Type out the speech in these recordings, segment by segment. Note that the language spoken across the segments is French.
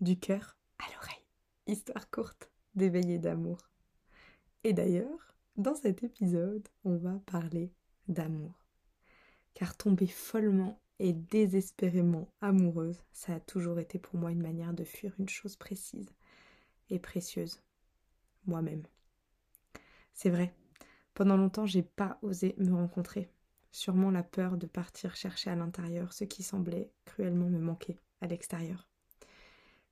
du cœur à l'oreille. Histoire courte d'éveiller d'amour. Et d'ailleurs, dans cet épisode, on va parler d'amour. Car tomber follement et désespérément amoureuse, ça a toujours été pour moi une manière de fuir une chose précise et précieuse, moi-même. C'est vrai, pendant longtemps, j'ai pas osé me rencontrer. Sûrement la peur de partir chercher à l'intérieur ce qui semblait cruellement me manquer à l'extérieur.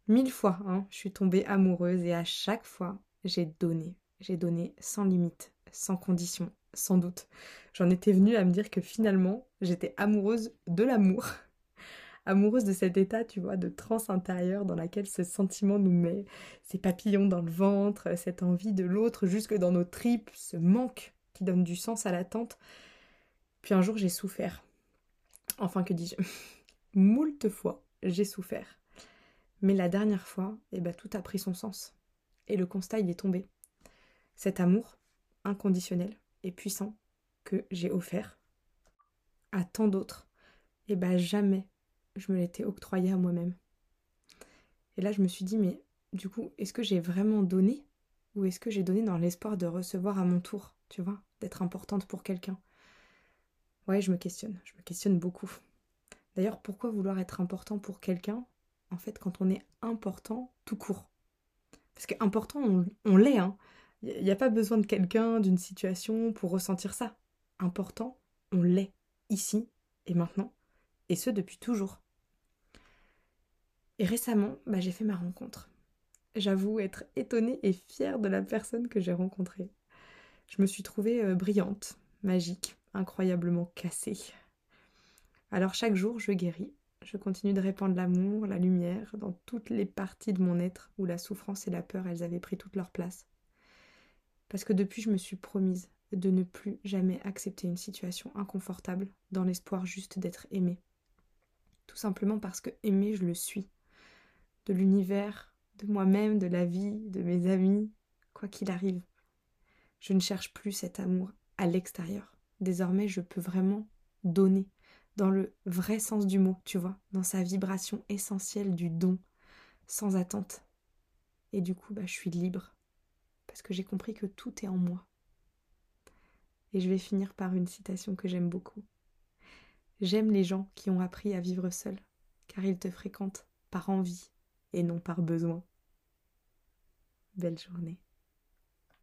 Mille fois, hein, je suis tombée amoureuse et à chaque fois, j'ai donné. J'ai donné sans limite, sans condition, sans doute. J'en étais venue à me dire que finalement, j'étais amoureuse de l'amour. amoureuse de cet état, tu vois, de transe intérieure dans laquelle ce sentiment nous met, ces papillons dans le ventre, cette envie de l'autre jusque dans nos tripes, ce manque qui donne du sens à l'attente. Puis un jour, j'ai souffert. Enfin, que dis-je? Moult fois, j'ai souffert. Mais la dernière fois, eh ben, tout a pris son sens. Et le constat, il est tombé. Cet amour inconditionnel et puissant que j'ai offert à tant d'autres, eh ben jamais je me l'étais octroyé à moi-même. Et là, je me suis dit, mais du coup, est-ce que j'ai vraiment donné Ou est-ce que j'ai donné dans l'espoir de recevoir à mon tour, tu vois, d'être importante pour quelqu'un? Ouais, je me questionne, je me questionne beaucoup. D'ailleurs, pourquoi vouloir être important pour quelqu'un, en fait, quand on est important tout court Parce qu'important, on, on l'est, hein. Il n'y a pas besoin de quelqu'un, d'une situation pour ressentir ça. Important, on l'est, ici et maintenant, et ce depuis toujours. Et récemment, bah, j'ai fait ma rencontre. J'avoue être étonnée et fière de la personne que j'ai rencontrée. Je me suis trouvée euh, brillante, magique, incroyablement cassée. Alors chaque jour, je guéris. Je continue de répandre l'amour, la lumière dans toutes les parties de mon être où la souffrance et la peur, elles avaient pris toute leur place. Parce que depuis, je me suis promise de ne plus jamais accepter une situation inconfortable dans l'espoir juste d'être aimée. Tout simplement parce que aimer, je le suis de l'univers, de moi-même, de la vie, de mes amis, quoi qu'il arrive. Je ne cherche plus cet amour à l'extérieur. Désormais, je peux vraiment donner, dans le vrai sens du mot, tu vois, dans sa vibration essentielle du don, sans attente. Et du coup, bah, je suis libre, parce que j'ai compris que tout est en moi. Et je vais finir par une citation que j'aime beaucoup. J'aime les gens qui ont appris à vivre seuls, car ils te fréquentent par envie, et non par besoin. Belle journée.